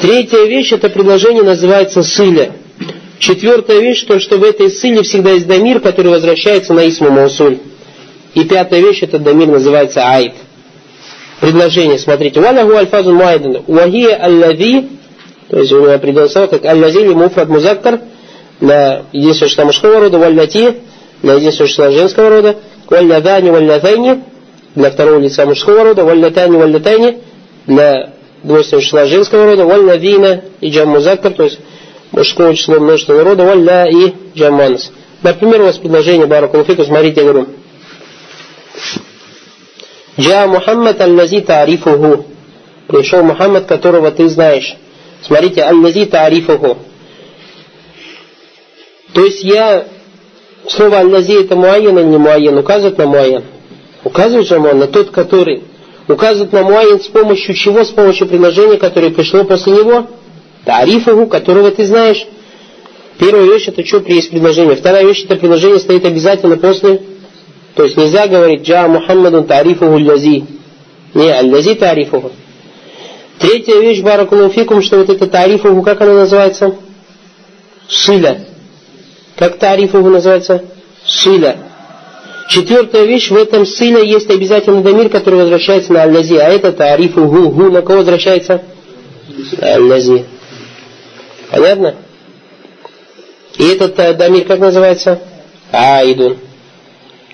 Третья вещь, это предложение называется сыля. Четвертая вещь, то, что в этой сыле всегда есть дамир, который возвращается на исму маусуль. И пятая вещь, это дамир называется айд. Предложение, смотрите. Валяху альфазу муайдан. Вахия аллави, то есть у него определенное слово, как аллази или муфрад музаккар, для единственного числа мужского рода, валляти, для единственного числа женского рода, валлядани, валлятайни, для второго лица мужского рода, валлятани, валлятайни, для двойственного числа женского рода, валлавина и джам музаккар, то есть мужского числа множественного рода, валля и джам манас. Например, у вас предложение Баракулуфику, смотрите, я говорю, Джа Мухаммад аль-Лази тарифуху. Пришел Мухаммад, которого ты знаешь. Смотрите, аль-Лази тарифуху. То есть я, слово аль-Лази это муайен или не муайен, указывает на муайен. Указывает же на тот, который указывает на муайен с помощью чего? С помощью предложения, которое пришло после него. Тарифуху, которого ты знаешь. Первая вещь это что есть предложение. Вторая вещь это предложение стоит обязательно после то есть нельзя говорить «Джа Мухаммадун тарифуху лязи». Не, аль-лязи тарифуху. Третья вещь, баракулуфикум, что вот это тарифуху, как она называется? Шиля. Как тарифуху называется? Шиля. Четвертая вещь, в этом сыля есть обязательный дамир, который возвращается на аль-лязи. А это тарифу гу. Гу на кого возвращается? Аль-лязи. Понятно? И этот э, дамир как называется? Аидун.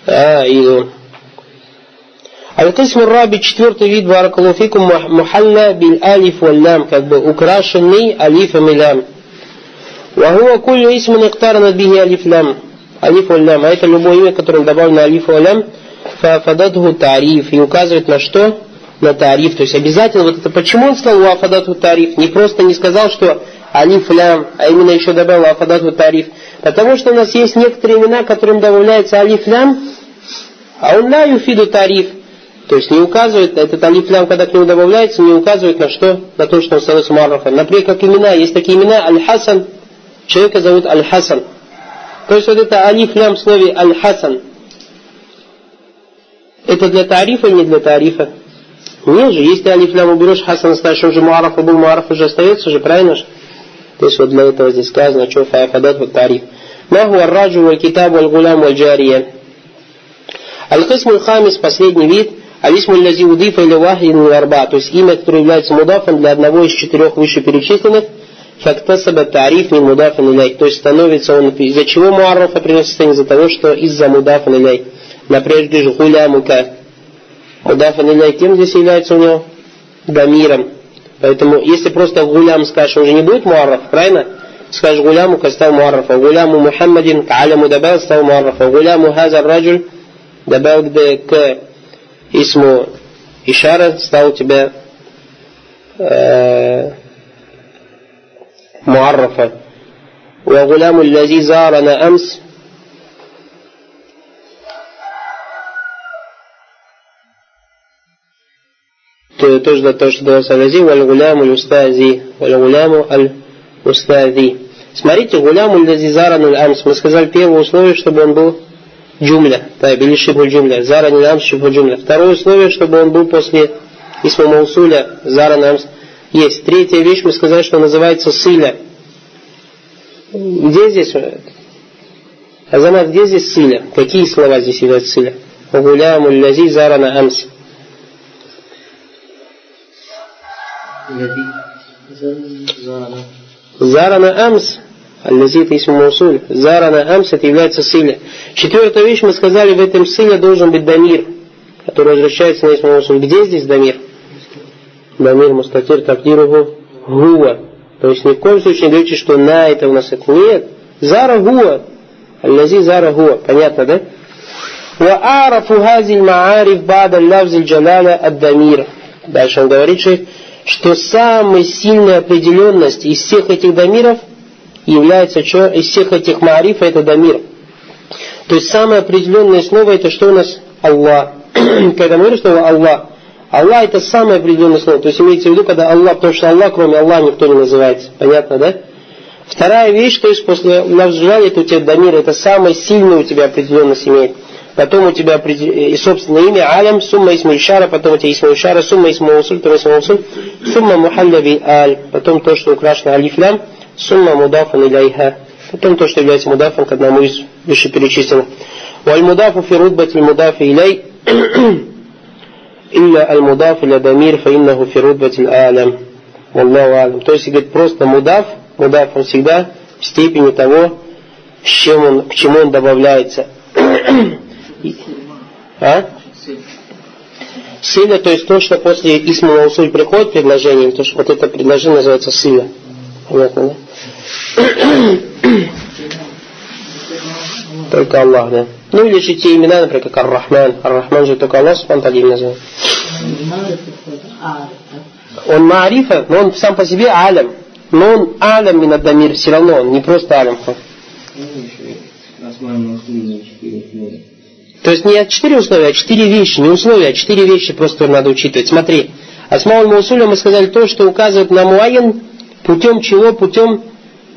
عائد القسم الرابع четвертый вид баракалуфикум мухалля бил алиф валлям, как бы украшенный алифом и лям. Вахуа кулю исман иктаранат биhi алиф лям. Алиф валлям. А это любое имя, которым добавлено алиф валлям, фафадатху тариф. И указывает на что? На тариф. То есть обязательно вот это. Почему он сказал вафадатху тариф? Не просто не сказал, что алиф лям, а именно еще добавил вафадатху тариф. Потому что у нас есть некоторые имена, которым добавляется алиф лям, а он ла юфиду тариф. То есть не указывает, этот алиф лям, когда к нему добавляется, не указывает на что? На то, что он становится маррафом. Например, как имена, есть такие имена Аль-Хасан, человека зовут Аль-Хасан. То есть вот это алиф лям в слове Аль-Хасан. Это для тарифа или не для тарифа? Нет же, если алиф лям уберешь, Хасан оставишь, он же муараф, был муараф уже остается же, правильно же? То есть вот для этого здесь сказано, что фаяфадат вот тариф. Валь китаб валь гулям валь джария. Аль-Кисмуль Хамис, последний вид, Алисмуль Лази Удифа или Вахин Арба, то есть имя, которое является мудафом для одного из четырех вышеперечисленных, фактасаба тариф не мудафан иляй, то есть становится он, из-за чего муаррафа приносится, из-за того, что из-за мудафан иляй. Например, говоришь, гулямука. Мудафан иляй, кем здесь является у него? Дамиром. Поэтому, если просто гулям скажешь, он же не будет муарраф, правильно? Скажешь гулямука, стал муаррафа. Гуляму Мухаммадин, кааляму дабал, стал муаррафа. Гуляму хазар раджуль, добавил к исму Ишара, стал у тебя э, муаррафа. وغلام الذي زارنا أمس тоже за то, что дался алази, валь гуляму устази, валь гуляму аль устази. Смотрите, гуляму лази зарану амс. Мы сказали первое условие, чтобы он был джумля, да, или шибу джумля, зара не намс шибу джумля. Второе условие, чтобы он был после исма маусуля, зара намс, есть. Третья вещь, мы сказали, что называется сыля. Где здесь? Азамат, где здесь сыля? Какие слова здесь являются сыля? Гуляму лязи зара на амс. Зара на амс. Аллази это исм маусуль. Зарана амс это является сыля. Четвертая вещь, мы сказали, в этом сыне должен быть дамир, который возвращается на исм маусуль. Где здесь дамир? Дамир мустатир такдируху гуа. То есть ни в коем случае не говорите, что на это у нас это. Нет. Зара гуа. Аллази зара гуа. Понятно, да? وأعرف هذه المعارف بعد اللفظ الجلالة الدمير. Дальше он говорит, что самая сильная определенность из всех этих дамиров – является что? Из всех этих маариф это дамир. То есть самое определенное слово это что у нас? Аллах. когда мы говорим слово Аллах, Аллах это самое определенное слово. То есть имеется в виду, когда Аллах, потому что Аллах, кроме Аллаха, никто не называется. Понятно, да? Вторая вещь, то есть после навзжания, это у тебя Дамир, это самое сильное у тебя определенность имеет. Потом у тебя э, и собственное имя Алям, сумма Исмульшара, потом у тебя Исмульшара, сумма Исмаусуль, потом Исмаусуль, сумма Мухалляби Аль, потом то, что украшено Алифлям, сумма Мудафан Иляйха, потом то, что является Мудафан к одному из вышеперечисленных. Валь Мудафу Фирудбат Мудафи Иляй, Илля аль-мудаф или дамир фаиннаху фирудбатин алям. Валлаху алям. То есть, говорит, просто мудаф, мудаф он всегда в степени того, с чем он, к чему он добавляется. а? Силя, то есть то, что после Исма Маусуль приходит предложение, то что вот это предложение называется сила, Понятно, да? Только Аллах, да. Ну или же те имена, например, как Ар-Рахман. Ар-Рахман же только Аллах Тагиль называет. Он Маарифа, но он сам по себе алям. Но он алям минадамир, все равно, он не просто алям. То есть не четыре условия, а четыре вещи, не условия, а четыре вещи просто надо учитывать. Смотри, Асмауль Маусуля мы сказали то, что указывает на Муайен, путем чего? Путем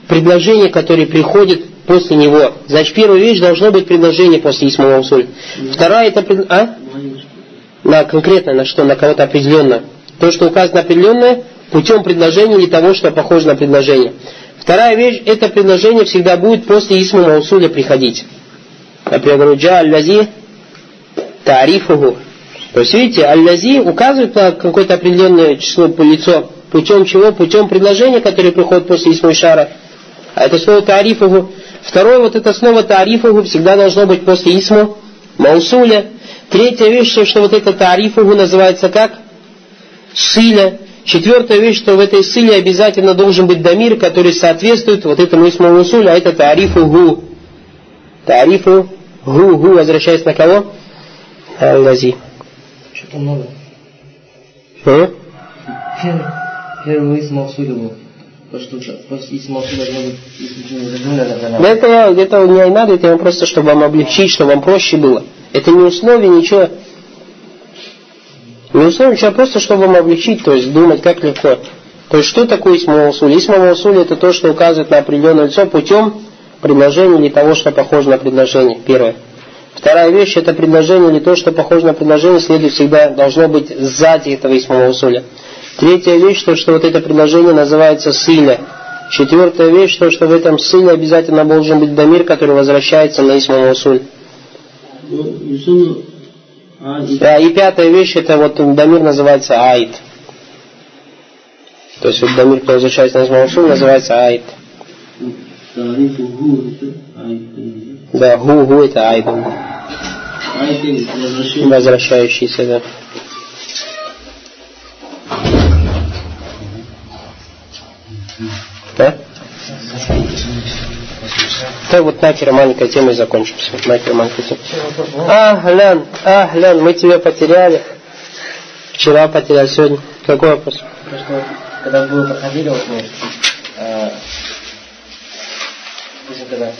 предложения, которое приходит после него. Значит, первая вещь должно быть предложение после Исма Маусуль. Вторая это... А? На конкретно, на что? На кого-то определенное. То, что указано определенное, путем предложения или того, что похоже на предложение. Вторая вещь, это предложение всегда будет после Исма Маусуля приходить. Например, говорю, джа аль-лази тарифуху. То есть, видите, аль-лази указывает на какое-то определенное число по лицо. Путем чего? Путем предложения, которое приходит после Исма Шара. А это слово тарифуху. Второе, вот это слово тарифуху всегда должно быть после Исма Маусуля. Третья вещь, что вот это тарифуху называется как? Силя. Четвертая вещь, что в этой силе обязательно должен быть дамир, который соответствует вот этому исму Маусулю, а это тарифуху. Тарифу Гу, гу, возвращаясь на кого? Аллази. Что-то много. А? Первый, из Маусуля был. То, что после из Маусуля должно Да это, не надо, это просто, чтобы вам облегчить, чтобы вам проще было. Это не условие, ничего. Не условие, ничего, а просто, чтобы вам облегчить, то есть думать, как легко. То есть, что такое Исма Маусуль? Исма это то, что указывает на определенное лицо путем предложение или того, что похоже на предложение. Первое. Вторая вещь, это предложение или то, что похоже на предложение, следует всегда, должно быть сзади этого усуля. Третья вещь, то, что вот это предложение называется сыля. Четвертая вещь, то, что в этом сыле обязательно должен быть дамир, который возвращается на исмого усуль. Да, и пятая вещь, это вот дамир называется аид. То есть вот дамир, который возвращается на исмого усуль, называется аид. Да, гу, гу это айбан. Возвращающийся, да. Да? Да, вот накера маленькая тема и закончимся. Накера маленькая тема. Ахлян, ахлян, мы тебя потеряли. Вчера потеряли, сегодня. Какой вопрос? Когда вы проходили, вот мы, когда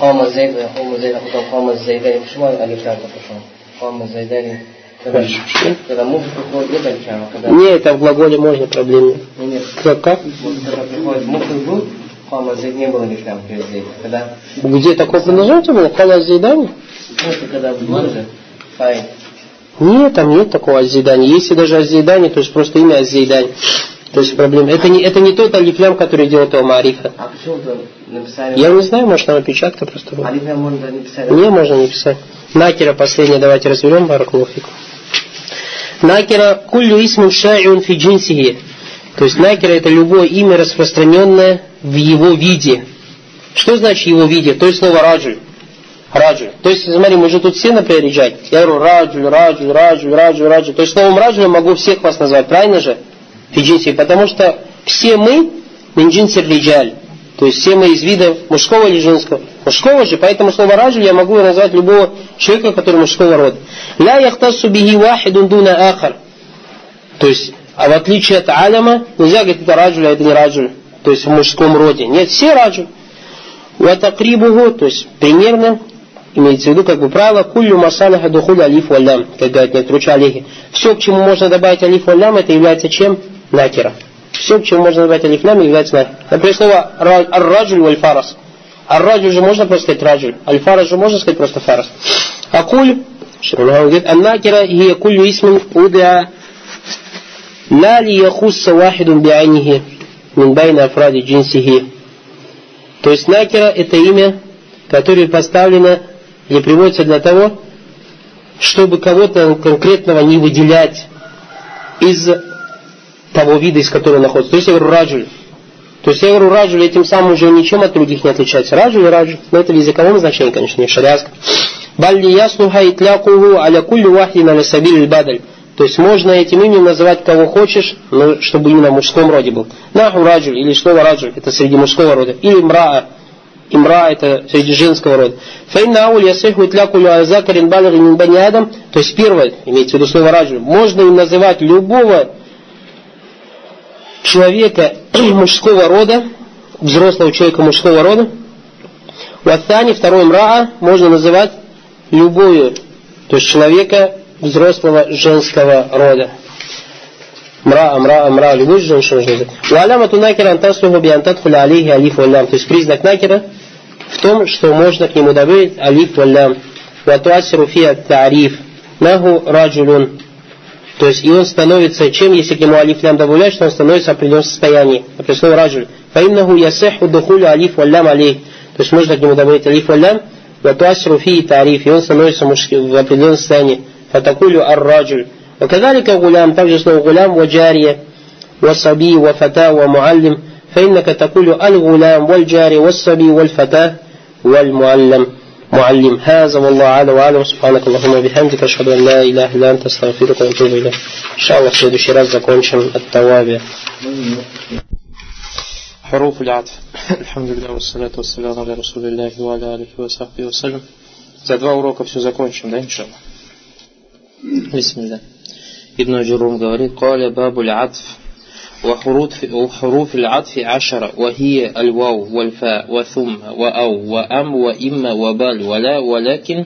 قام زيد يقوم زيد потом قام الزيداني почему алифлям пошел قام الزيداني когда, когда музыка приходит, нет начала. Когда... Нет, а в глаголе можно проблем нет. Как? как? Когда приходит мухлый было никам перед Когда... Где такое предложение было? Халазид, да? Нет, там нет такого азидания. Если даже азидание, то есть просто имя азидание. То есть проблема. Это не, это не тот алифлям, который делает его Марифа. А написали? Я не знаю, может там опечатка просто была. Алифлям можно не писать? Не, можно не писать. Накера последнее давайте разберем, Баракулуфику. Накера куллю исму ша'iун фи джинсихи. То есть накера это любое имя, распространенное в его виде. Что значит его виде? То есть слово раджуль. Раджуль. То есть, смотри, мы же тут все, например, речать. Я говорю раджуль, раджуль, раджуль, раджуль, раджуль. То есть словом раджуль я могу всех вас назвать, правильно же? фиджинси, потому что все мы минджинсир риджаль, то есть все мы из вида мужского или женского. Мужского же, поэтому слово раджуль я могу назвать любого человека, который мужского рода. Ля яхтасу бихи вахидун дуна ахар. То есть, а в отличие от аляма, нельзя говорить, это а это не раджуль. То есть в мужском роде. Нет, все раджуль. Ватакрибугу, то есть примерно, имеется в виду как бы правило, куллю масалиха духуля алиф валям, как говорят некоторые алихи. Все, к чему можно добавить алиф валям, это является чем? накера Все, к чему можно добавить алифлям, является накер. Например, слово ар-раджуль валь-фарас. Ар-раджуль же можно просто сказать раджуль. Аль-фарас же можно сказать просто фарас. Акуль, говорит, ан-накера хия кулю исмин удя لا ليخص واحد بعينه من بين أفراد جنسه То есть накера это имя, которое поставлено или приводится для того, чтобы кого-то конкретного не выделять из того вида, из которого находится. То есть я говорю раджуль. То есть я говорю раджуль, этим самым уже ничем от других не отличается. Раджуль раджуль. Но это в языковом значении, конечно, не шариатском. Балли яслуха итлякуху аля кулли вахдин аля бадаль. То есть можно этим именем называть кого хочешь, но чтобы именно в мужском роде был. Наху раджуль или слово раджуль, это среди мужского рода. Или мраа, имра это среди женского рода. Фейна ауль ясиху итлякулю азакарин балаги мин бани. То есть первое, имеется в виду слово раджуль, можно им называть любого человека мужского рода, взрослого человека мужского рода. Ватани, второй мраа, можно называть любую, то есть человека взрослого женского рода. Мра, мра, мра, любой женщина можно Уаляма тунакера антасуху биантатхуля алейхи алиф валям. То есть признак накера в том, что можно к нему добавить алиф валям. Ватуасиру фия тариф. Наху раджулун. То есть и он становится, чем если к нему алиф лям добавлять, что он становится в определенном состоянии. Например, слово раджуль. Фаиннаху ясеху духулю алиф валям алейх. То есть можно к нему добавить алиф валям, ватуасиру фии тариф. И он становится в определенном состоянии. Фатакулю ар-раджуль. وكذلك غلام также слово غلام وجارية وصبي وفتاة ومعلم فإنك تقول الغلام والجاري والصبي والفتاة والمعلم معلم هذا والله أعلى وأعلم سبحانك اللهم وبحمدك أشهد أن لا إله إلا أنت أستغفرك وأتوب إليك إن شاء الله в следующий раз закончим التوابع حروف العطف الحمد لله والصلاة والسلام على رسول الله وعلى آله وصحبه وسلم За два урока все закончим, да, иншаллах? Бисмилля. Ибн Аджурум говорит, قال باب العطف وحروف العطف عشرة وهي الواو والفاء وثم وأو وأم وإما وبال ولا ولكن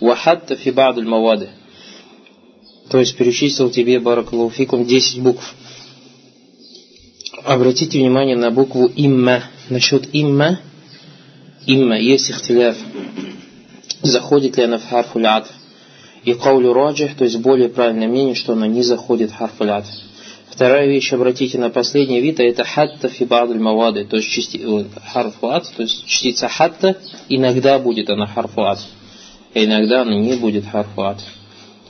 وحتى في بعض المواد То есть перечислил тебе, Баракалуфикум, 10 букв. Обратите внимание на букву имма. Насчет имма, имма, есть ихтиляф. Заходит ли она в харфу лятф? И каулю раджих, то есть более правильное мнение, что она не заходит в харфу лятф. Вторая вещь, обратите на последний вид, а это хатта фибадуль мавады, то есть части, харфуат, то есть частица хатта, иногда будет она харфуат, а иногда она не будет харфуат.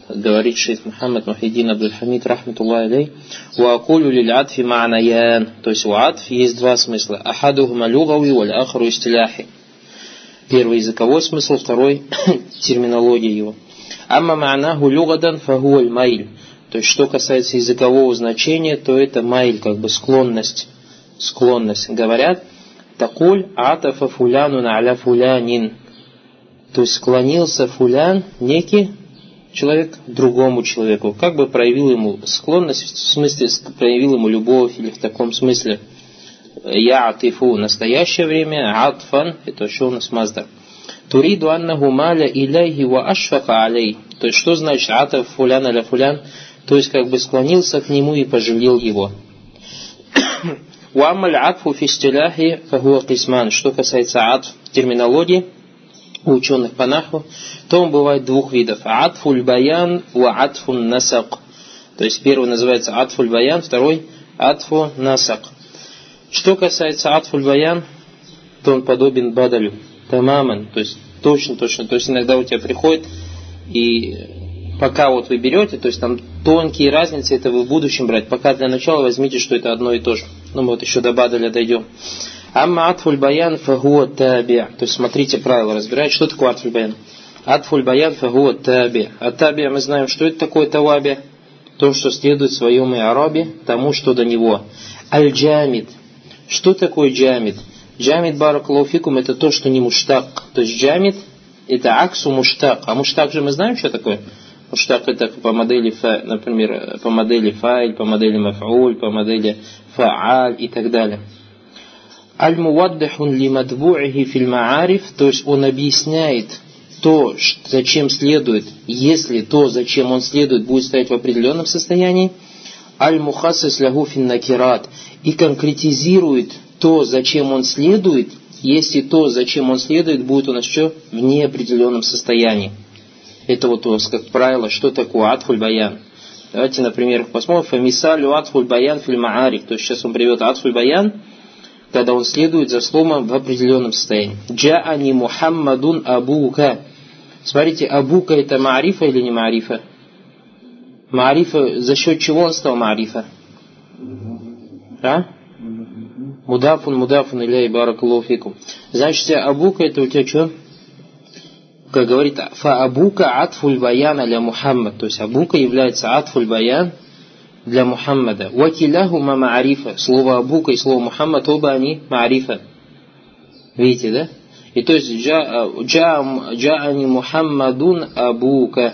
Говорит шейх Мухаммад Мухиддин Абдул-Хамид, рахматуллах алей, «Уакулю лиль атфи ма'наян», то есть у атф есть два смысла, ахадухма люгави валь ахру истиляхи. Первый языковой смысл, второй терминология его. Амма ма'наху люгадан фахуаль маиль. То есть, что касается языкового значения, то это майль, как бы склонность. Склонность. Говорят, такуль атафа фуляну аля фулянин. То есть, склонился фулян, некий человек, другому человеку. Как бы проявил ему склонность, в смысле, проявил ему любовь, или в таком смысле. Я атифу настоящее время, атфан, это что у нас мазда. Туриду аннаху маля иляйхи ва ашфака алей. То есть, что значит атаф фулян аля фулян? То есть как бы склонился к нему и пожалел его. Уамаль атфу фистиляхи фахуа кисман. Что касается атф терминологии, у ученых по наху, то он бывает двух видов. Атфуль баян ва атфун насак. То есть первый называется атфуль баян, второй атфу насак. Что касается атфуль баян, то он подобен бадалю. Тамаман, то есть точно, точно. То есть иногда у тебя приходит и пока вот вы берете, то есть там тонкие разницы, это вы в будущем брать. Пока для начала возьмите, что это одно и то же. Ну, мы вот еще до Бадаля дойдем. Амма атфуль баян фагуа таби. То есть смотрите правила, разбирать, что такое атфуль баян. Атфуль баян фагуа таби. А таби мы знаем, что это такое таваби. То, что следует в своем арабе, тому, что до него. Аль-джамид. Что такое джамид? Джамид баракалуфикум это то, что не муштак. То есть джамид это аксу муштак. А муштак же мы знаем, что такое? Муштак это по модели, фа, например, по модели файль, по модели маф'уль, по модели фа'аль и так далее. Аль-муаддахун ли мадбу'ихи филь маариф, то есть он объясняет то, зачем следует, если то, зачем он следует, будет стоять в определенном состоянии, аль-мухассис лягу финнакират, и конкретизирует то, зачем он следует, если то, зачем он следует, будет у нас что? В неопределенном состоянии. Это вот у нас, как правило, что такое атфуль баян. Давайте, например, посмотрим. Фамисалю атфуль баян филь маариф. То есть сейчас он приведет атфуль баян, когда он следует за словом в определенном состоянии. Джаани Мухаммадун Абука. Смотрите, Абука это маарифа или не маарифа? Маарифа, за счет чего он стал маарифа? А? Мудафун, мудафун, иляй, баракалуфикум. Значит, Абука это у тебя что? Как говорит, фа Абука атфуль баян аля Мухаммад. То есть Абука является атфуль баян для Мухаммада. Вакиляху ма маарифа. Слово Абука и слово Мухаммад оба они маарифа. Видите, да? И то есть джаани Мухаммадун Абука.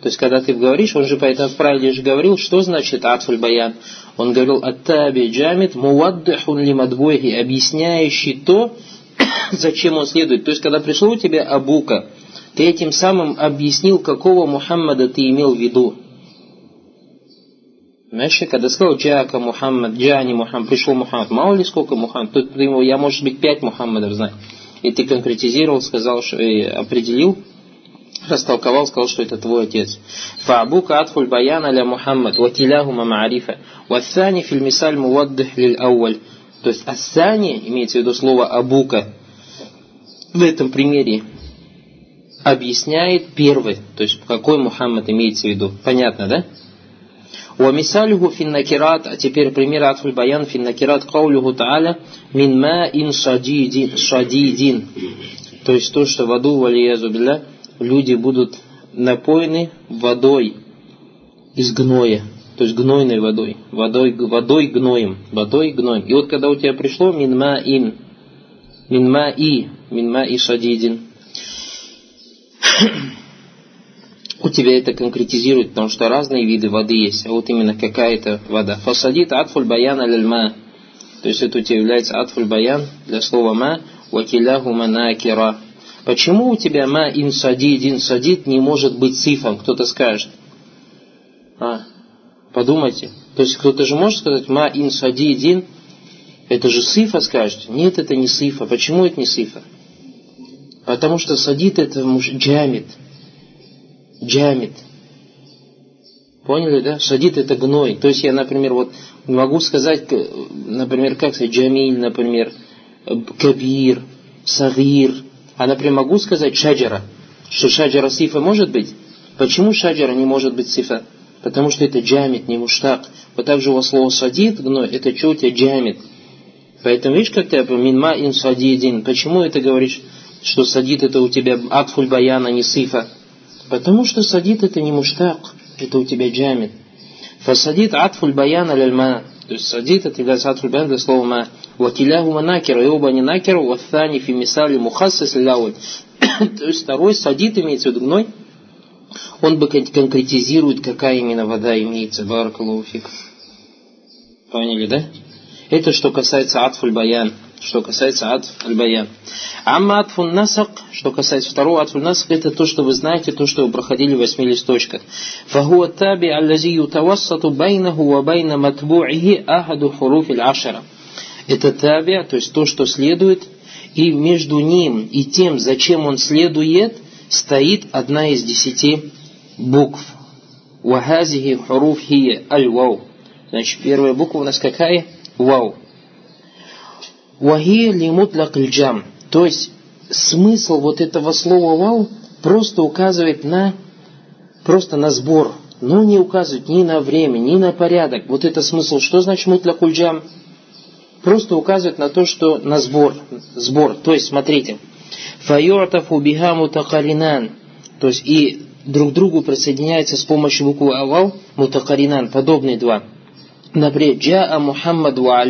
То есть, когда ты говоришь, он же поэтому в правиле же говорил, что значит атфуль баян. Он говорил, аттаби джамид муаддихун лимадбойхи, объясняющий то, зачем он следует. То есть, когда пришло у тебя Абука, ты этим самым объяснил, какого Мухаммада ты имел в виду. Знаешь, когда сказал Джака Мухаммад, Джани Мухаммад, пришел Мухаммад, мало ли сколько Мухаммад, тут ему, я, может быть, пять Мухаммадов знаю. И ты конкретизировал, сказал, что, и определил, растолковал, сказал, что это твой отец. Фаабука атфуль баян аля Мухаммад, ватиляхума маарифа, вассани филь мисаль муаддих лиль ауаль. То есть ассани, имеется в виду слово абука, в этом примере объясняет первый, то есть какой Мухаммад имеется в виду. Понятно, да? ومثاله في النكرات а теперь пример عطف البيان في النكرات قوله تعالى من ماء شديد شديد то есть то, что в аду, валиязу билля, люди будут напоены водой из гноя, то есть гнойной водой, водой, водой гноем, водой гноем. И вот когда у тебя пришло минма ин, минма и, минма и шадидин, у тебя это конкретизирует, потому что разные виды воды есть, а вот именно какая-то вода. Фасадит атфуль баян аль То есть это у тебя является атфуль баян для слова ма, вакиляху манакира. Почему у тебя ма ин садид, садид не может быть сифом? Кто-то скажет. А, подумайте. То есть кто-то же может сказать ма ин садидин, это же сифа скажет. Нет, это не сифа. Почему это не сифа? Потому что садит это джамит джамит. Поняли, да? Шадид это гной. То есть я, например, вот могу сказать, например, как сказать, джамиль, например, кабир, сагир. А, например, могу сказать шаджара, что шаджара сифа может быть. Почему шаджара не может быть сифа? Потому что это джамит, не муштак. Вот так же у вас слово садид, гной, это что у тебя джамит. Поэтому видишь, как ты минма ин садидин. Почему это говоришь, что садид это у тебя атфуль баяна, не сифа? Потому что садит это не муштак, это у тебя джамид. Фасадит атфуль баян аль-ма. То есть садит это является атфуль баян для слова ма. Вакиляху накера, и оба не накера, ваthани фи мисали мухассас лауль. То есть второй садит имеется в виду гной. Он бы конкретизирует, какая именно вода имеется. Баракалуфик. Поняли, да? Это что касается атфуль баян что касается атф аль-баян. Амма атфу насак, что касается второго атфу насак, это то, что вы знаете, то, что вы проходили в восьми листочках. Фахуа таби аллази ютавассату байнаху ва байна матбу'ихи ахаду хуруф ашара. Это таби, то есть то, что следует, и между ним и тем, зачем он следует, стоит одна из десяти букв. Вахазихи хуруф хия аль-вау. Значит, первая буква у нас какая? Вау. Вахи лимутлак джам. То есть смысл вот этого слова вау просто указывает на просто на сбор, но не указывает ни на время, ни на порядок. Вот это смысл. Что значит мутлакуль джам? Просто указывает на то, что на сбор. Сбор. То есть, смотрите. Файортафу биха мутакаринан. То есть, и друг другу присоединяется с помощью буквы авал мутакаринан. Подобные два. Например, джаа Мухаммад ва.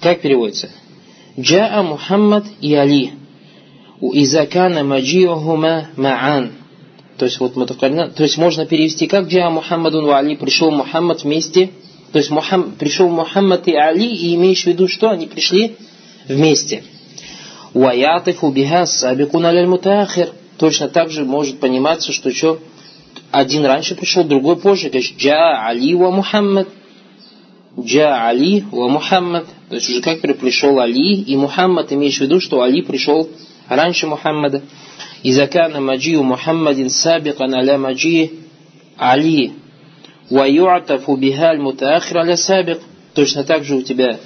Как переводится? Джаа Мухаммад и Али. У Изакана Маджиохума Маан. То есть вот то есть можно перевести как Джаа Мухаммадун ва пришел Мухаммад вместе, то есть Мухам, пришел Мухаммад и Али, и имеешь в виду, что они пришли вместе. Уаятифу биха сабикун аль мутахир. Точно так же может пониматься, что что один раньше пришел, другой позже. То есть Джа Али ва Мухаммад. Джа Али ва Мухаммад. То есть уже как пришел Али и Мухаммад, имеешь в виду, что Али пришел раньше Мухаммада. إذا كان مجيء محمد سابقا على مجيء علي وَيُعْتَفُ بِهَا الْمُتَأَخِرَ لَسَابِقُ Точно так же у тебя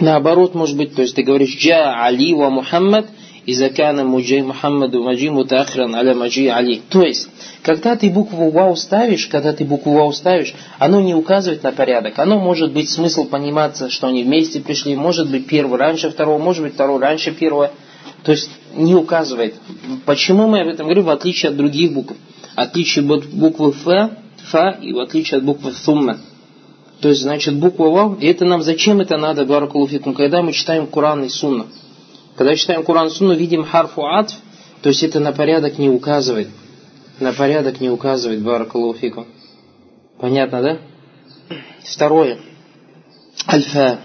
наоборот может быть, то есть ты говоришь «Джа Али ва Мухаммад», и закана муджи Мухаммаду маджи мутахран аля маджи Али. То есть, когда ты букву Вау ставишь, когда ты букву Вау ставишь, оно не указывает на порядок. Оно может быть смысл пониматься, что они вместе пришли, может быть первый раньше второго, может быть второй раньше первого. То есть не указывает. Почему мы об этом говорим, в отличие от других букв? Отличие от буквы Ф, Фа и в отличие от буквы Сумма. То есть, значит, буква Вау, и это нам зачем это надо, Баракулуфикум, когда мы читаем Куран и Сунна? Когда читаем Куран Сунну, видим харфу атф, то есть это на порядок не указывает. На порядок не указывает, Баракулуфикум. Понятно, да? Второе. Альфа.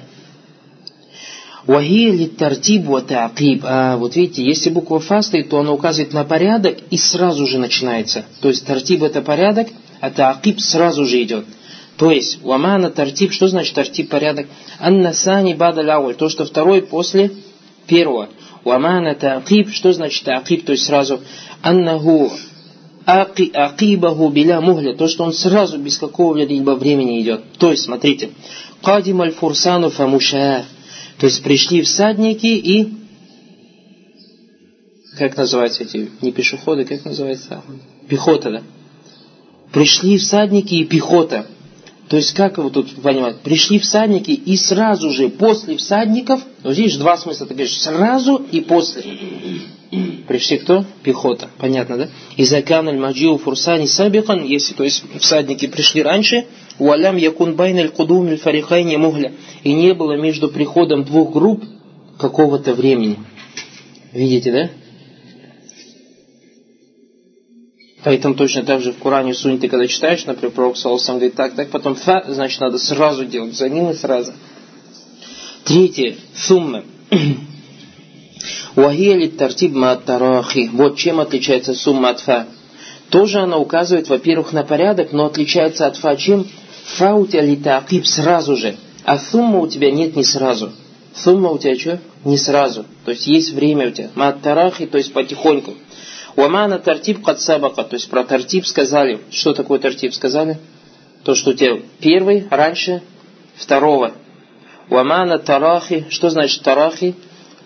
Вахия ли тартиб таакиб. А вот видите, если буква фа стоит, то она указывает на порядок и сразу же начинается. То есть тартиб это порядок, а таакиб сразу же идет. То есть, вамана тартиб, что значит тартиб порядок? Анна сани бада то, что второй после первого. Вамана таакиб, что значит таакиб, то есть сразу аннаху аки, акибаху биля мухля, то, что он сразу без какого-либо времени идет. То есть, смотрите, кадим аль фурсану фамуша, то есть пришли всадники и как называются эти, не пешеходы, как называется? Пехота, да? Пришли всадники и пехота. То есть, как его тут понимать? Пришли всадники и сразу же после всадников, вот здесь два смысла, ты говоришь, сразу и после. Пришли кто? Пехота. Понятно, да? И закан аль маджиу фурсани сабихан, если, то есть, всадники пришли раньше, уалям якун байн аль кудум аль фарихайни мухля. И не было между приходом двух групп какого-то времени. Видите, да? Поэтому точно так же в Коране Сунь ты когда читаешь, например, Пророк Саласам говорит так, так, потом фа, значит надо сразу делать, за и сразу. Третье, сумма. Вахия тартиб тарахи. Вот чем отличается сумма от фа. Тоже она указывает, во-первых, на порядок, но отличается от фа чем? Фа у тебя литакиб сразу же, а сумма у тебя нет не сразу. Сумма у тебя что? Не сразу. То есть есть время у тебя. Маттарахи, то есть потихоньку. Уамана тартиб кад сабака. То есть про тартиб сказали. Что такое тартиб сказали? То, что у тебя первый раньше второго. Уамана тарахи. Что значит тарахи?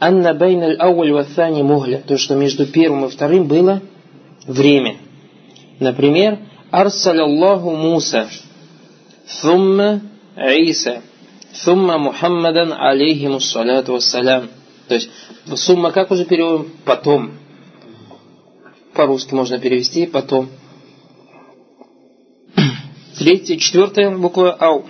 Анна бейн ауаль ваthani мухля. То, что между первым и вторым было время. Например, Арсаляллаху Муса. Thumma Иса. Thumма Мухаммадан алейхиму салату вассалям. То есть, сумма как уже переводим? Потом. По-русски можно перевести потом. Третья, четвертая буква Ау.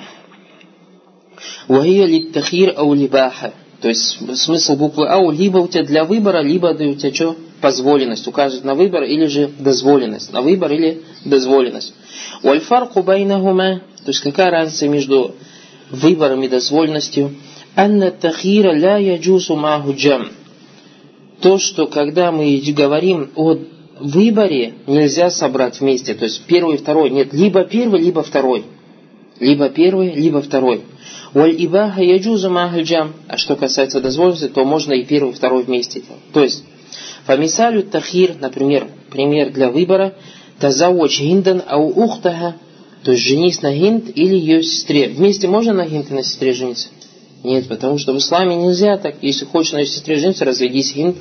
Вахия литтахир ау либаха. То есть смысл буквы Ау либо у тебя для выбора, либо у тебя что? Позволенность. Указывает на выбор или же дозволенность. На выбор или дозволенность. Вальфарку байнахума. То есть какая разница между выбором и дозволенностью? Анна тахира ля яджусу маху джам. То, что когда мы говорим о выборе нельзя собрать вместе. То есть первый и второй. Нет, либо первый, либо второй. Либо первый, либо второй. Валь ибаха яджуза махальджам. А что касается дозволенности, то можно и первый, и второй вместе. То есть, фамисалю тахир, например, пример для выбора, тазауч хиндан ау ухтаха, то есть женись на хинд или ее сестре. Вместе можно на хинд и на сестре жениться? Нет, потому что в исламе нельзя так. Если хочешь на ее сестре жениться, разведись хинд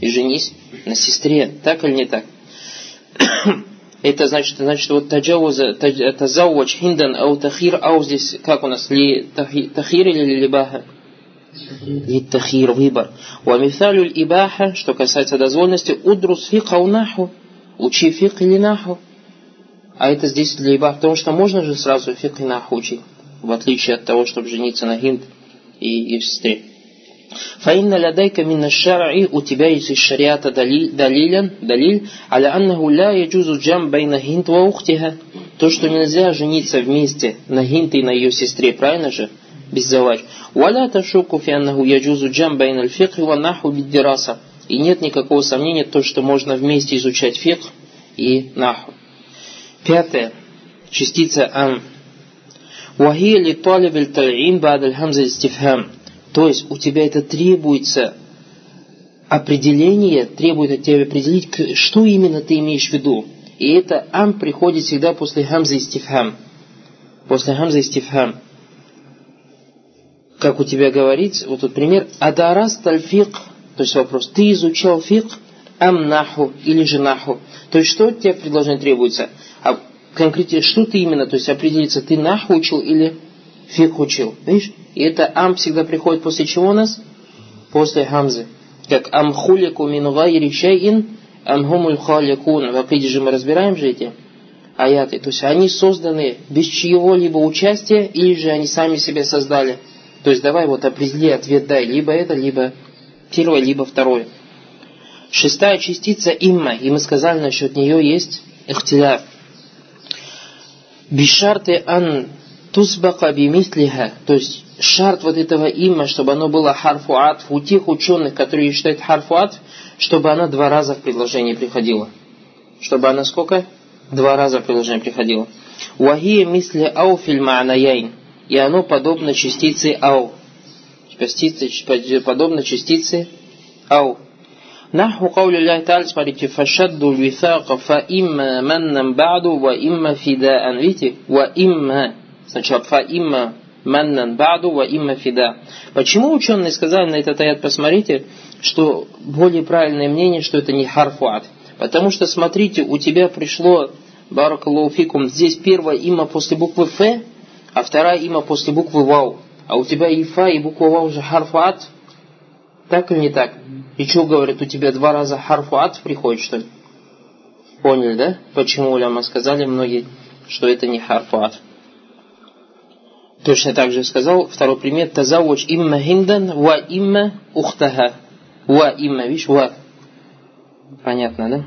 и женись на сестре. Так или не так? Это значит, значит, вот таджауза, тазауач, хиндан, ау тахир, ау здесь, как у нас, ли тахир или либаха? Ли тахир, выбор. У амифалю ибаха, что касается дозволенности, удрус фикха наху, учи فقه или نحو. А это здесь للإباحة, потому что можно же сразу فقه и نحو учить, в отличие от того, чтобы жениться на هند и, и сестре. فإن لديك من الشرع у тебя есть из шариата далиль, далилян, далиль, аля аннаху ля яджузу джам байна хинт ва ухтиха. То, что нельзя жениться вместе на хинт и на ее сестре, правильно же? Без завач. Валя ташуку фи аннаху яджузу джам байна аль фикх ва наху биддираса. И нет никакого сомнения, то, что можно вместе изучать фикх и наху. Пятое. Частица ам. وهي لطالب التلعين بعد الهمزة استفهام то есть у тебя это требуется определение, требует от тебя определить, что именно ты имеешь в виду. И это ам приходит всегда после хамза и стифхам. После хамзы истифхам. Как у тебя говорится, вот тут пример. Адарас тальфик, то есть вопрос, ты изучал фик, ам наху или же наху. То есть что от тебя предложение требуется? А конкретно, что ты именно, то есть определиться, ты наху учил или фик учил. Видишь? И это ам всегда приходит после чего у нас? После хамзы. Как ам хулику мин гайри шайин ам хумуль халикун. В Акиде же мы разбираем же эти аяты. То есть они созданы без чьего-либо участия, или же они сами себя создали. То есть давай вот определи ответ дай. Либо это, либо первое, либо второе. Шестая частица имма. И мы сказали, насчет нее есть ихтиляф. Бишарты ан тусбака бимислиха. То есть шарт вот этого имя, чтобы оно было харфу атф, у тех ученых, которые считают харфу атф, чтобы она два раза в предложении приходила. Чтобы она сколько? Два раза в предложении приходила. Вахия мисли ау филь ма'наяйн. И оно подобно частице ау. Частице, подобно частице ау. Наху каули Аллах Та'аля, смотрите, фа имма маннам ба'ду ва имма фидаан. Видите? Имма. Сначала фа имма маннан ба'ду ва имма фида. Почему ученые сказали на этот аят, посмотрите, что более правильное мнение, что это не харфуат. Потому что, смотрите, у тебя пришло, баракаллаху здесь первое имя после буквы Ф, а вторая имя после буквы Вау. А у тебя и Фа, и буква Вау уже харфуат. Так или не так? И что говорят, у тебя два раза харфуат приходит, что ли? Поняли, да? Почему уляма сказали многие, что это не харфуат. Точно так же сказал второй пример. Тазавуч имма хиндан ва имма ухтаха. Ва имма, видишь, ва. Понятно, да?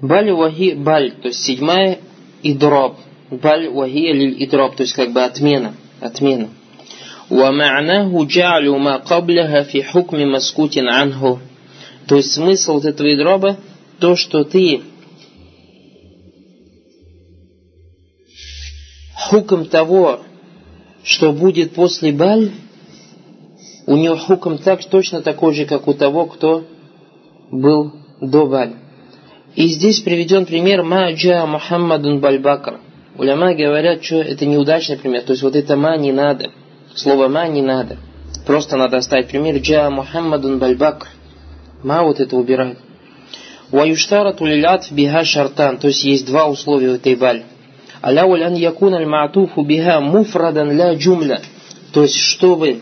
Баль вахи баль, то есть седьмая идроб. Баль вахи лиль идроб, то есть как бы отмена. Отмена. ومعناه جعل ما قبلها في حكم مسكوت عنه то есть смысл вот этого идроба то, что ты хуком того, что будет после баль, у него хуком так, точно такой же, как у того, кто был до баль. И здесь приведен пример Маджа Мухаммадун Бальбакр. Уляма говорят, что это неудачный пример. То есть вот это ма не надо. Слово ма не надо. Просто надо оставить пример Джа Мухаммадун Бальбакр. Ма вот это убирать. Ваюштарату лилят биха шартан. То есть есть два условия у этой баль. Аляуль ан якун аль маатуфу биха муфрадан ля джумля. То есть, чтобы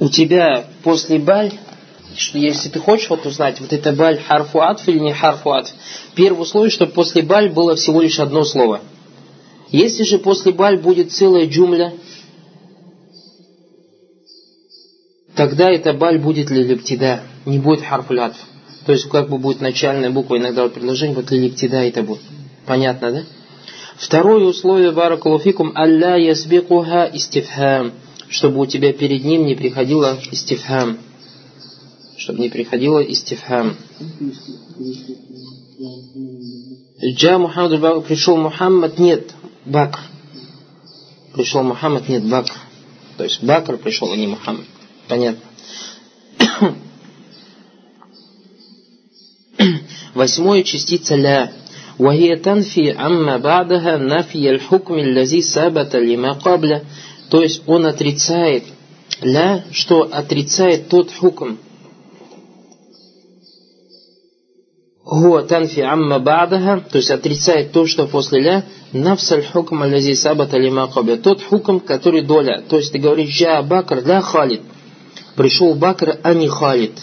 у тебя после баль, что если ты хочешь вот узнать, вот это баль харфу атф или не харфу атф, первое условие, чтобы после баль было всего лишь одно слово. Если же после баль будет целая джумля, тогда это баль будет ли лептида, не будет харфу атф. То есть как бы будет начальная буква, иногда вот предложение, вот ли лептида это будет. Понятно, да? Второе условие баракалуфикум алля ясбикуха истифхам, чтобы у тебя перед ним не приходило истифхам. Чтобы не приходило истифхам. Джа Мухаммад пришел Мухаммад, нет, Бакр. Пришел Мухаммад, нет, Бакр. То есть Бакр пришел, а не Мухаммад. Понятно. Восьмое частица ля. وهي تنفي عما بعدها نفي الحكم الذي ثبت لما قبله то есть он отрицает ля, что отрицает тот хукм. Хуа танфи амма ба'даха, то есть отрицает то, что после ля, нафсаль хукм алязи сабата лима кабля. Тот хукм, который доля. То есть ты говоришь, жа бакр ля халид. Пришел бакр, а не халид.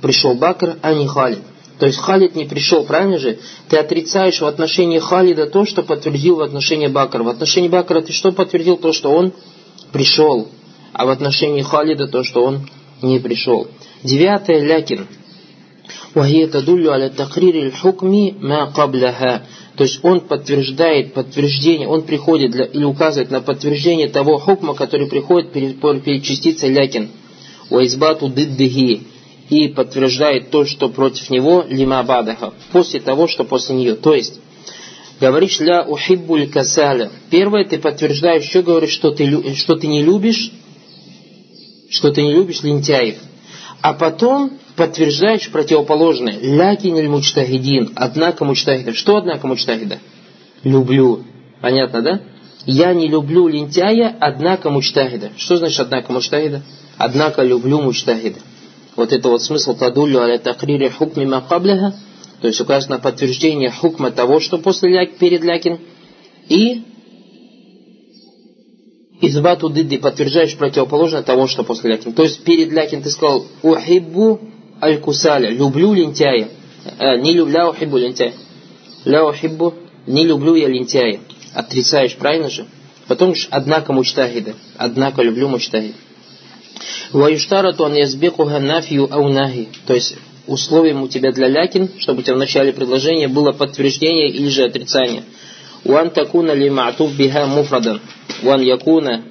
Пришел бакр, а не халид. То есть Халид не пришел, правильно же? Ты отрицаешь в отношении Халида то, что подтвердил в отношении Бакра. В отношении Бакра ты что подтвердил? То, что он пришел. А в отношении Халида то, что он не пришел. Девятое, лякин. وهي تدل على تقرير الحكم ما قبلها то есть он подтверждает подтверждение, он приходит для, или указывает на подтверждение того хукма, который приходит перед, перед частицей лякин. Уайзбату диддихи и подтверждает то, что против него лима бадаха, после того, что после нее. То есть, говоришь ля ухиббуль касаля. Первое, ты подтверждаешь, что говоришь, что ты, что ты не любишь, что ты не любишь лентяев. А потом подтверждаешь противоположное. Лякин или мучтахидин. Однако мучтахида. Что однако мучтахида? Люблю. Понятно, да? Я не люблю лентяя, однако мучтахида. Что значит однако мучтахида? Однако люблю мучтахида. Вот это вот смысл тадулю аля такрири хукми макабляха, то есть указано подтверждение хукма того, что после ляк, перед лякин, и избату дидди подтверждаешь противоположное того, что после лякин. То есть перед лякин ты сказал ухиббу аль-кусаля, люблю лентяя. А, не люблю, ля лентяя. Ля ухиббу, не люблю я лентяя. Отрицаешь, правильно же? Потом говоришь, однако мучтахида. Однако люблю мучтахида. Ваюштарату ан язбекуха нафию ау. То есть условием у тебя для лякин, чтобы у тебя в начале предложения было подтверждение или же отрицание. Уан такуна ли ма'туф биха муфрадан. Уан якуна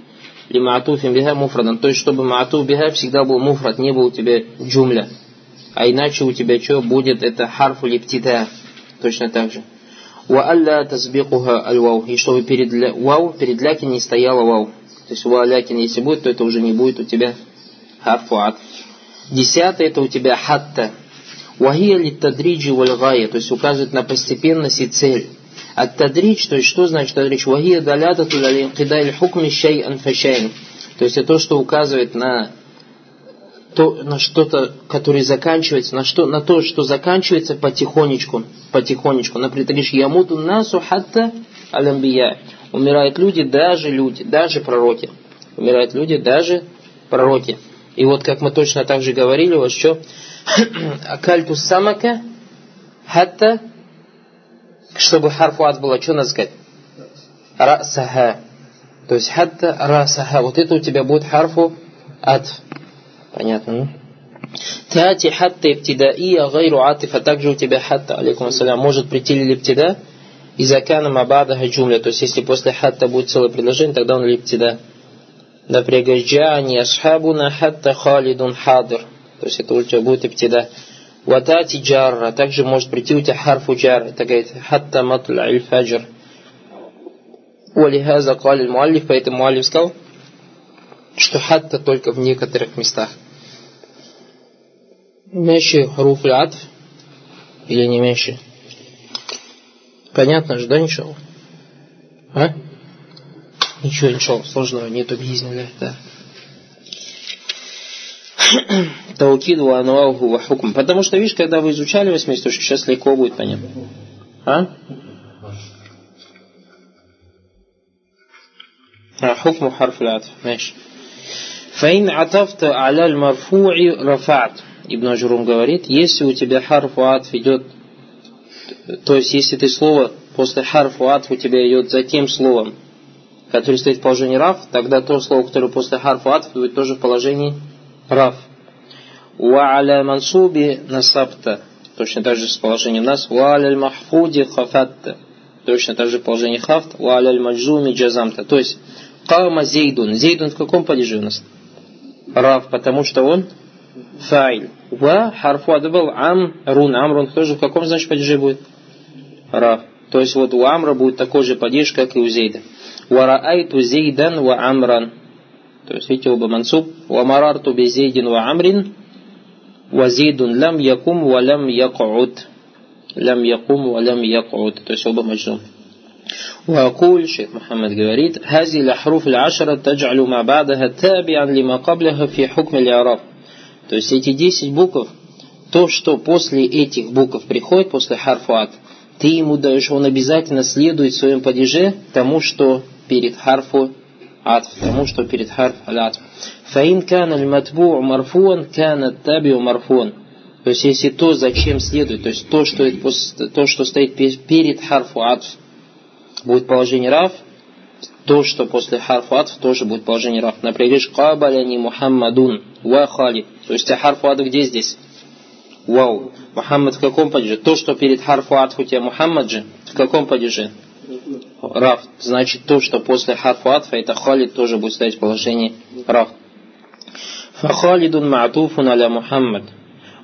ли ма'туфин биха муфрадан. То есть, чтобы ма'туф биха всегда был муфрад, не был у тебя джумля. А иначе у тебя что будет? Это харфу липтита. Точно так же. Ва алля тазбикуха аль вау. И чтобы перед вау, перед лякин не стояла вау. То есть ва лякин, если будет, то это уже не будет у тебя харфу атф. Десятое это у тебя хатта. Вахия ли тадриджи вальгая, то есть указывает на постепенность и цель. От тадридж, то есть что значит тадридж? Вахия далята туда хукми шай анфашайн. То есть это то, что указывает на то, на что-то, которое заканчивается, на, что, на то, что заканчивается потихонечку, потихонечку. Например, ты говоришь, ямуту насу хатта алямбия. Умирают люди, даже люди, даже пророки. Умирают люди, даже пророки. И вот как мы точно так же говорили, вот что акальту самака хатта, чтобы харфу ад было, что надо сказать? Расаха. То есть хатта расаха. Вот это у тебя будет харфу ад. Понятно? Тати хатта ибтидаия гайру атифа. Также у тебя хатта, алейкум ассалям, может прийти ли липтида, и закана мабадаха джумля. То есть если после хатта будет целое предложение, тогда он липтида. Например, джани асхабуна хатта халидун хадр. То есть это у тебя будет иптида. Ватати джарра. Также может прийти у тебя харфу джар. Это говорит хатта матля аль фаджр. Валихаза калил муаллиф. Поэтому муаллиф сказал, что хатта только в некоторых местах. Меньше атф или не меньше? Понятно же, да, ничего? А? Ничего, ничего сложного нету бизнеса. Да. Таукиду ануаху ва хукм. Потому что, видишь, когда вы изучали 80 точек, сейчас легко будет понятно. А? حكم حرف العطف. Знаешь. فإن عطفت على مرفوع رفعت. Ибн Аджуррум говорит, если у тебя حرف عطف идет, то есть если ты слово после حرف عطف у тебя идет за тем словом, который стоит в положении رفع, тогда то слово, которое после حرف عطف, будет тоже в положении رفع. وعلى منصوب نصبت. Точно так же с положением نصب. وعلى مخفوض خفضت. Точно так же в положении хафт. Ва аля маджуми джазамта. То есть, кама зейдун. Зейдун в каком падеже у нас? Раф, потому что он файль. Ва харфу адбал ам рун. Амрун тоже в каком, значит, падеже будет? Раф. То есть вот у Амра будет такой же падеж, как и у Зейда. Вараайту зейдан ва амран. То есть, видите, оба мансуб. Ва марарту би зейдин ва амрин. Ва зейдун лам якум ва лам якуд. Лам якум ва лам якуд. То есть, оба маджнум. وأقول شيخ محمد говорит هذه الأحرف العشرة تجعل ما بعدها تابعا لما قبلها في حكم الإعراب то есть эти 10 букв то, что после этих букв приходит, после харфуат, ты ему даешь, он обязательно следует в своем падеже тому, что перед харфу атф, тому, что перед харф аль-атф. Фаин кан аль-матбу марфуан, кан табиу марфуан. То есть, если то, зачем следует, то есть то, что, то, что стоит перед харфу атф, будет положение раф, то, что после харфу атф, тоже будет положение раф. Например, кабаляни Мухаммадун ва халид. То есть, харфу атф где здесь? Вау. Мухаммад в каком падеже? То, что перед харфу атф у тебя Мухаммад же, в каком падеже? Раф. Значит, то, что после харфу атфа, это халид тоже будет стоять в положении раф. Фахалидун ма'туфун аля Мухаммад.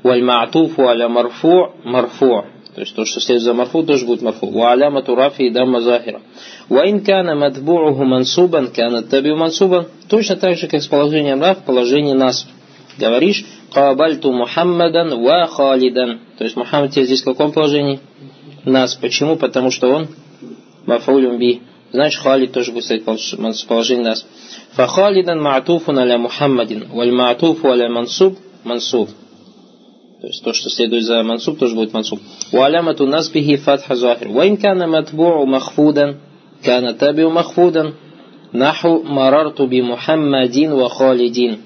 Валь ма'туфу аля марфу марфу. То есть то, что следует за марфу, тоже будет марфу. Ва алямату рафи и дамма захира. Ва ин кана матбу'уху мансубан, кана табиу мансубан. Точно так же, как с положением раф, положение нас. Говоришь, кабальту Мухаммадан ва халидан. То есть Мухаммад здесь в каком положении? Нас. Почему? Потому что он мафаулюм би. значит халид тоже будет стоять положение нас. Фахалидан ма'туфун аля Мухаммадин, валь ма'туфу аля мансуб, мансуб. То есть то, что следует за мансуб, тоже будет мансуб. Уалямату насбихи фатха захир. Ваин кана матбу'у махфудан, кана табиу махфудан. Наху марарту би Мухаммадин ва Халидин.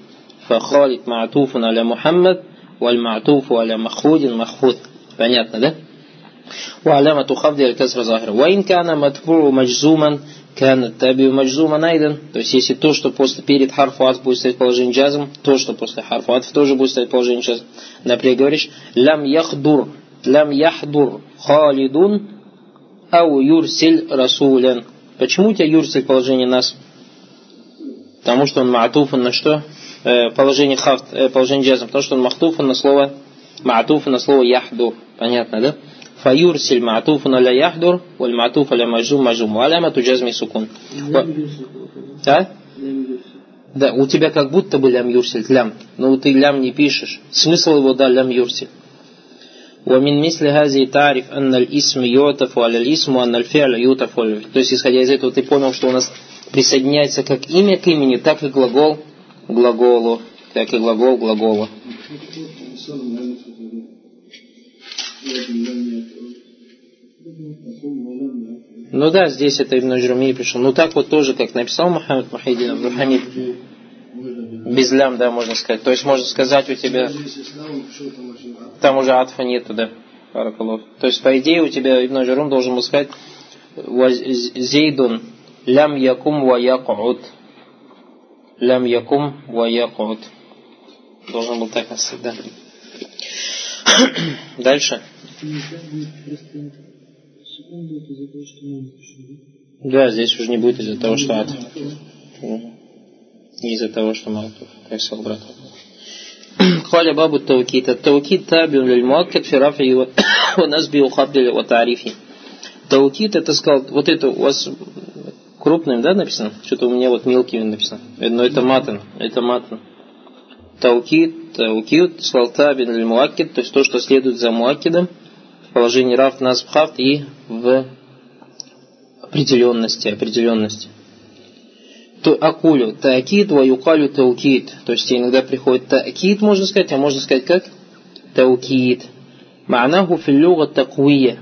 Фахалид ма'туфун аля Мухаммад, валь ма'туфу аля махфудин махфуд. Понятно, да? وعلامة خفض الكسر ظاهرة وإن كان متبوع مجزوما Кан таби маджзума найден. То есть, если то, что после, перед харфуат будет стоять положение джазм, то, что после харфу ат тоже будет стоять положение джазм. Например, говоришь, лям яхдур, лям яхдур халидун ау юрсиль расулен. Почему у тебя юрсиль положение нас? Потому что он маатуфан на что? Э, положение хафт, э, положение джазм. Потому что он махтуфан на слово маатуфан на слово яхдур. Понятно, да? فيرسل معطوف لا يحضر والمعطوف على مجزوم مجزوم وعلامة جزم سكون و... а? Да, у тебя как будто бы лям юрсиль, лям, но ты лям не пишешь. Смысл его, да, лям юрсиль. ومن مثل هذه تعرف أن الاسم يعطف على الاسم وأن الفعل يعطف على الفعل. То есть, исходя из этого, ты понял, что у нас присоединяется как имя к имени, так и глагол к глаголу, так и глагол к глаголу. Ну да, здесь это Ибн Джурми пришел. Ну так вот тоже, как написал Мухаммад Мухайдин Абдухамид. Без лям, да, можно сказать. То есть можно сказать у тебя... Там уже атфа нету, да. Паракалов. То есть, по идее, у тебя Ибн Джурум должен был сказать Зейдун лям якум ва якуд. Лям якум ва якуд. Должен был так сказать, да. Дальше. Да, здесь уже не будет из-за того, что ад. Не из-за того, что Малтуф, как сказал брат. قال باب التوكيد التوكيد تابع للمؤكد في رفعه ونسبه وخفضه وتعريفه Таукид это сказал, вот это у вас крупным, да, написано? Что-то у меня вот мелким написано. Но это матан, это матан. Таукид, таукид, сказал табин или муакид, то есть то, что следует за муакидом, в положении раф, насб, хафт и в определенности, определенности. То акулю, таакид, ва юкалю таукид. То есть иногда приходит таакид, можно сказать, а можно сказать как? Таукид. Ма'наху филлюга такуия.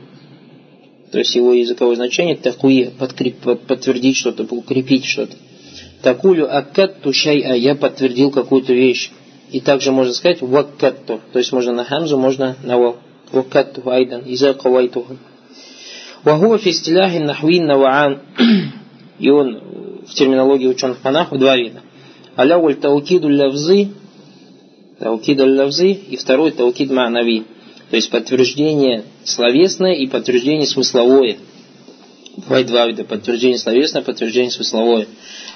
То есть его языковое значение такуия, подтвердить что-то, укрепить что-то. Такулю акатту шай'a, я подтвердил какую-то вещь. И также можно сказать ваккатту. То есть можно на хамзу, можно на вал. Ваккатту айдан, иза кавайтуху. Вахуа фи стиляхи нахвин наваан. И он в терминологии ученых по наху два вида. Аляуль таукиду лавзы, таукиду лавзы, и второй таукид ма'нави. То есть подтверждение словесное и подтверждение смысловое. Бывает два вида. Подтверждение словесное, подтверждение смысловое.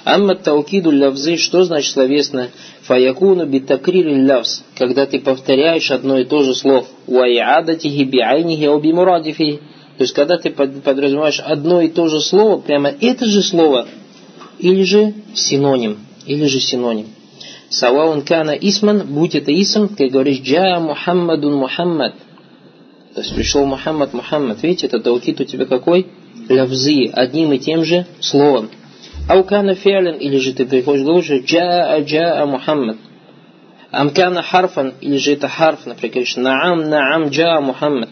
Амма таукиду лавзы, что значит словесное? Фаякуну битакрири лавз, когда ты повторяешь одно и то же слово. Уайадатихи биайнихи оби мурадифи. То есть, когда ты подразумеваешь одно и то же слово, прямо это же слово, или же синоним, или же синоним. Саваун кана исман, будь это исм, как говоришь, джа Мухаммадун Мухаммад. То есть пришел Мухаммад, Мухаммад. Видите, это таукит у тебя какой? Лавзы, одним и тем же словом. Аукана фиален, или же ты приходишь лучше, джа джа Мухаммад. Амкана харфан, или же это харф, например, говоришь, наам, наам, джа Мухаммад.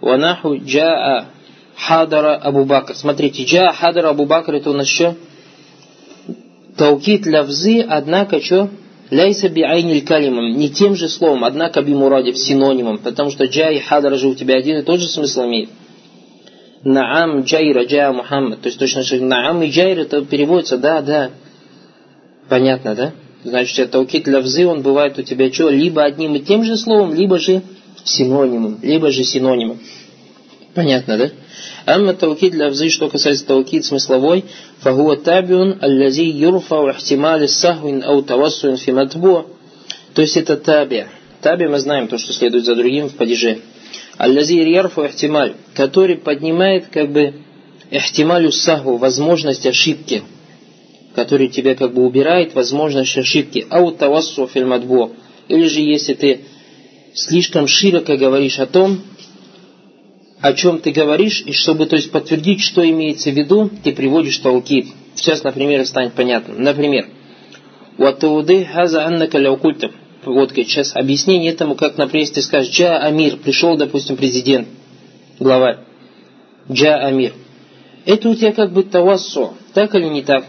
Ванаху джаа хадара Абу Бакр. Смотрите, джаа хадара Абу Бакр, это у нас что? Таукит лавзы, однако что? Ляйса би айниль калимом, не тем же словом, однако би мурадив, синонимом, потому что джа и хадара же у тебя один и тот же смысл имеет. Наам джайра джа Мухаммад. То есть точно что наам и джайр это переводится, да, да. Понятно, да? Значит, таукит лавзы, он бывает у тебя что? Либо одним и тем же словом, либо же синонимом, либо же синонимом. Понятно, да? Амма таукид лавзы, что касается таукид смысловой, фахуа табиун аллази юрфа ихтимали сахвин ау тавассуин фи матбу. То есть это таби. Таби мы знаем то, что следует за другим в падеже. Аллази ярфу ихтималь, который поднимает как бы ихтималю саху, возможность ошибки, который тебя как бы убирает возможность ошибки. Ау тавассу фи матбу. Или же если ты слишком широко говоришь о том, о чем ты говоришь, и чтобы то есть, подтвердить, что имеется в виду, ты приводишь таукид. Сейчас, например, станет понятно. Например, «Ватауды хаза аннака ляукультам». Вот сейчас объяснение этому, как, например, ты скажешь «Джа Амир», пришел, допустим, президент, главарь. «Джа Амир». Это у тебя как бы тавассо, так или не так?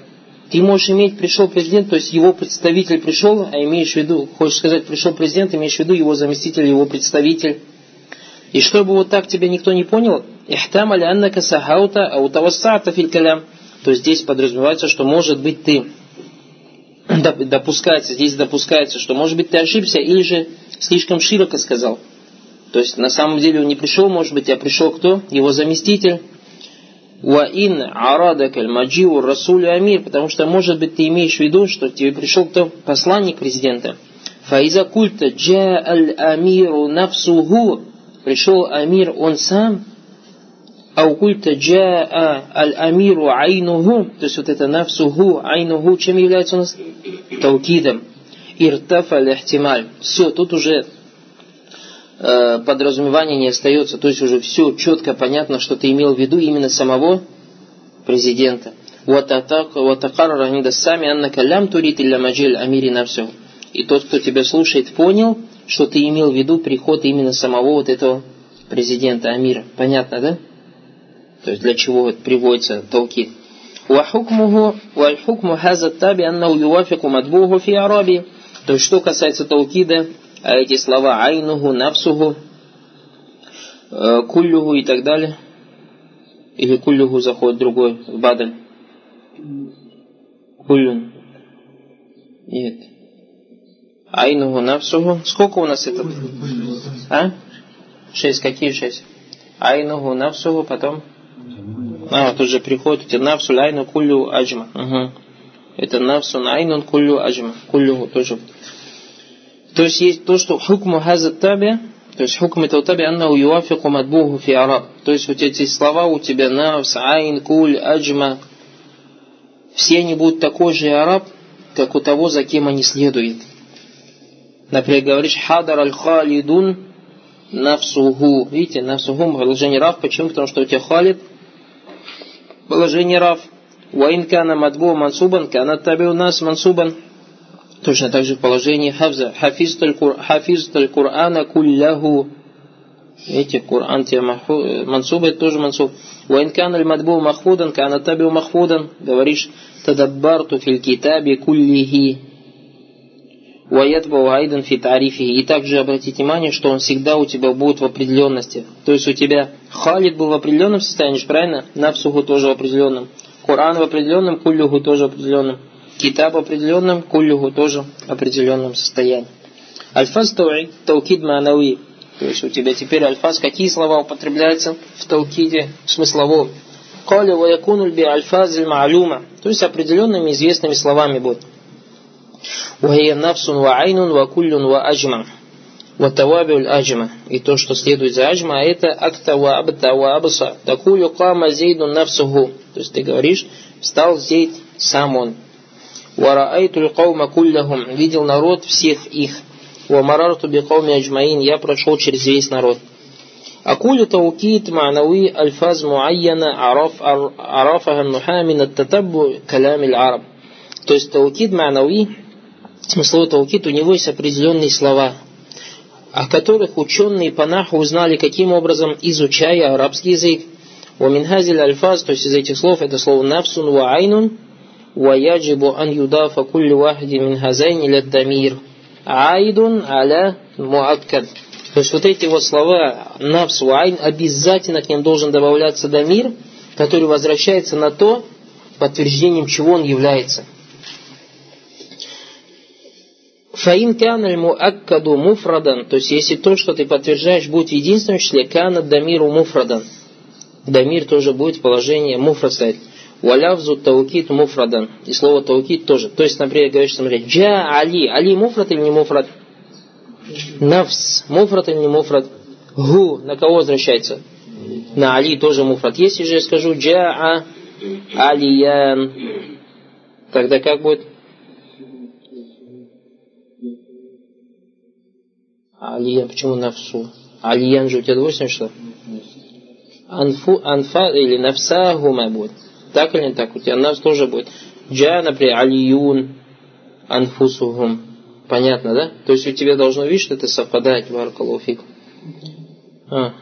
Ты можешь иметь, пришел президент, то есть его представитель пришел, а имеешь в виду, хочешь сказать, пришел президент, имеешь в виду его заместитель, его представитель. И чтобы вот так тебя никто не понял, ихтамали аннака сахаута аутавассата филь калям. То есть здесь подразумевается, что может быть ты допускается, здесь допускается, что может быть ты ошибся или же слишком широко сказал. То есть на самом деле он не пришел, может быть, а пришел кто? Его заместитель. Уаин арадакаль маджиу расулю амир, потому что, может быть, ты имеешь в виду, что тебе пришел кто? Посланник президента. Фаиза культа джа аль амиру нафсуху, пришел амир он сам, а культа джа аль амиру айнуху, то есть вот это нафсуху, айнуху, чем является у нас? Таукидом. Иртафа лихтималь. Все, тут уже Э, подразумевания не остается, то есть уже все четко понятно, что ты имел в виду именно самого президента. И тот, кто тебя слушает, понял, что ты имел в виду приход именно самого вот этого президента Амира. Понятно, да? То есть для чего вот приводится толкит. وحكمه والحكم هذا التابع أنه يوافق مدبوه في أعرابه. То есть что касается толкида, а эти слова айнуху, нафсуху, э, куллюху и так далее, или куллюху заходит другой в бадаль. Куллюн. Нет. Айнуху, нафсуху. Сколько у нас это? А? Шесть. Какие шесть? Айнуху, нафсуху, потом... а, тут же приходит тебя нафсу, айну, куллю, аджма. Угу. Это нафсун, айнун, куллю, аджма. Куллюху тоже то есть есть то, что хукму хазат таби, то есть хукм этого таби, аннау юафику мадбуху фи араб. То есть вот эти слова у тебя навс, айн, куль, аджма, все они будут такой же араб, как у того, за кем они следуют. Например, говоришь хадар аль халидун нафсуху. Видите, нафсуху положение рав. Почему? Потому что у тебя халид положение рав. Ваин кана мадбу мансубан, кана таби у нас мансубан. Точно так же в положении хафза. Хафизталь Кур'ана кулляху. Видите, Кур'ан тебе мансуб, это тоже мансуб. Ваин кан аль мадбу махфудан, кана табиу махфудан. Говоришь, тадаббарту фил китаби куллихи. Ваятбау айдан фи тарифи. И также обратите внимание, что он всегда у тебя будет в определенности. То есть у тебя халид был в определенном состоянии, правильно? Нафсуху тоже в определенном. Коран в определенном, куллюху тоже в определенном китаб определенном, кулюху тоже определенном состоянии. Альфаз таукид маанауи. То есть у тебя теперь альфаз, какие слова употребляются в таукиде смысловом. Каля ва якунуль би альфазиль маалюма. То есть определенными известными словами будут. Вахия нафсун ва айнун ва куллюн ва аджма. Ва тавабиуль аджма. И то, что следует за аджма, это акта ва абта ва абса. Такулю кама зейдун нафсуху. То есть ты говоришь, встал зейд сам он. Вараайтуль каума кулляхум. Видел народ всех их. Вамарарту бикауми аджмаин. Я прошел через весь народ. أقول توكيد معنوي ألفاظ معينة عرف عرفها النحاة من التتبع كلام العرب. То есть таукид ма'науи, смысловой толкит, у него есть определенные слова, о которых ученые по наху узнали, каким образом, изучая арабский язык. ومن هذه الألفاظ, то есть из этих слов, это слово нафсун ва айнун, ва яджибу ан юдафа кулли вахди минхазайн или дамир. Айдун аля муаккад. То есть вот эти вот слова نفس وعين, обязательно к ним должен добавляться ضمير, который возвращается на то, подтверждением чего он является – فإن كان المؤكد مفردا, то есть если то, что ты подтверждаешь, будет в единственном числе, كان الضمير مفردا. Дамир тоже будет в положении стоять. Валявзу таукит муфрадан. И слово таукит тоже. То есть, например, говоришь, смотри, джа али. Али муфрад или не муфрад? Навс. Муфрад или не муфрад? Гу. На кого возвращается? На али тоже муфрад. Если же я скажу джа алиян, тогда как будет? Алиян. Почему навсу? Алиян же у тебя двойственное что? анфу, анфа или нафсахума будет. Так или не так? У тебя нас тоже будет. Джа, например, алиюн, анфусухум. Понятно, да? То есть у тебя должно, видишь, это совпадать, варкалуфик. А.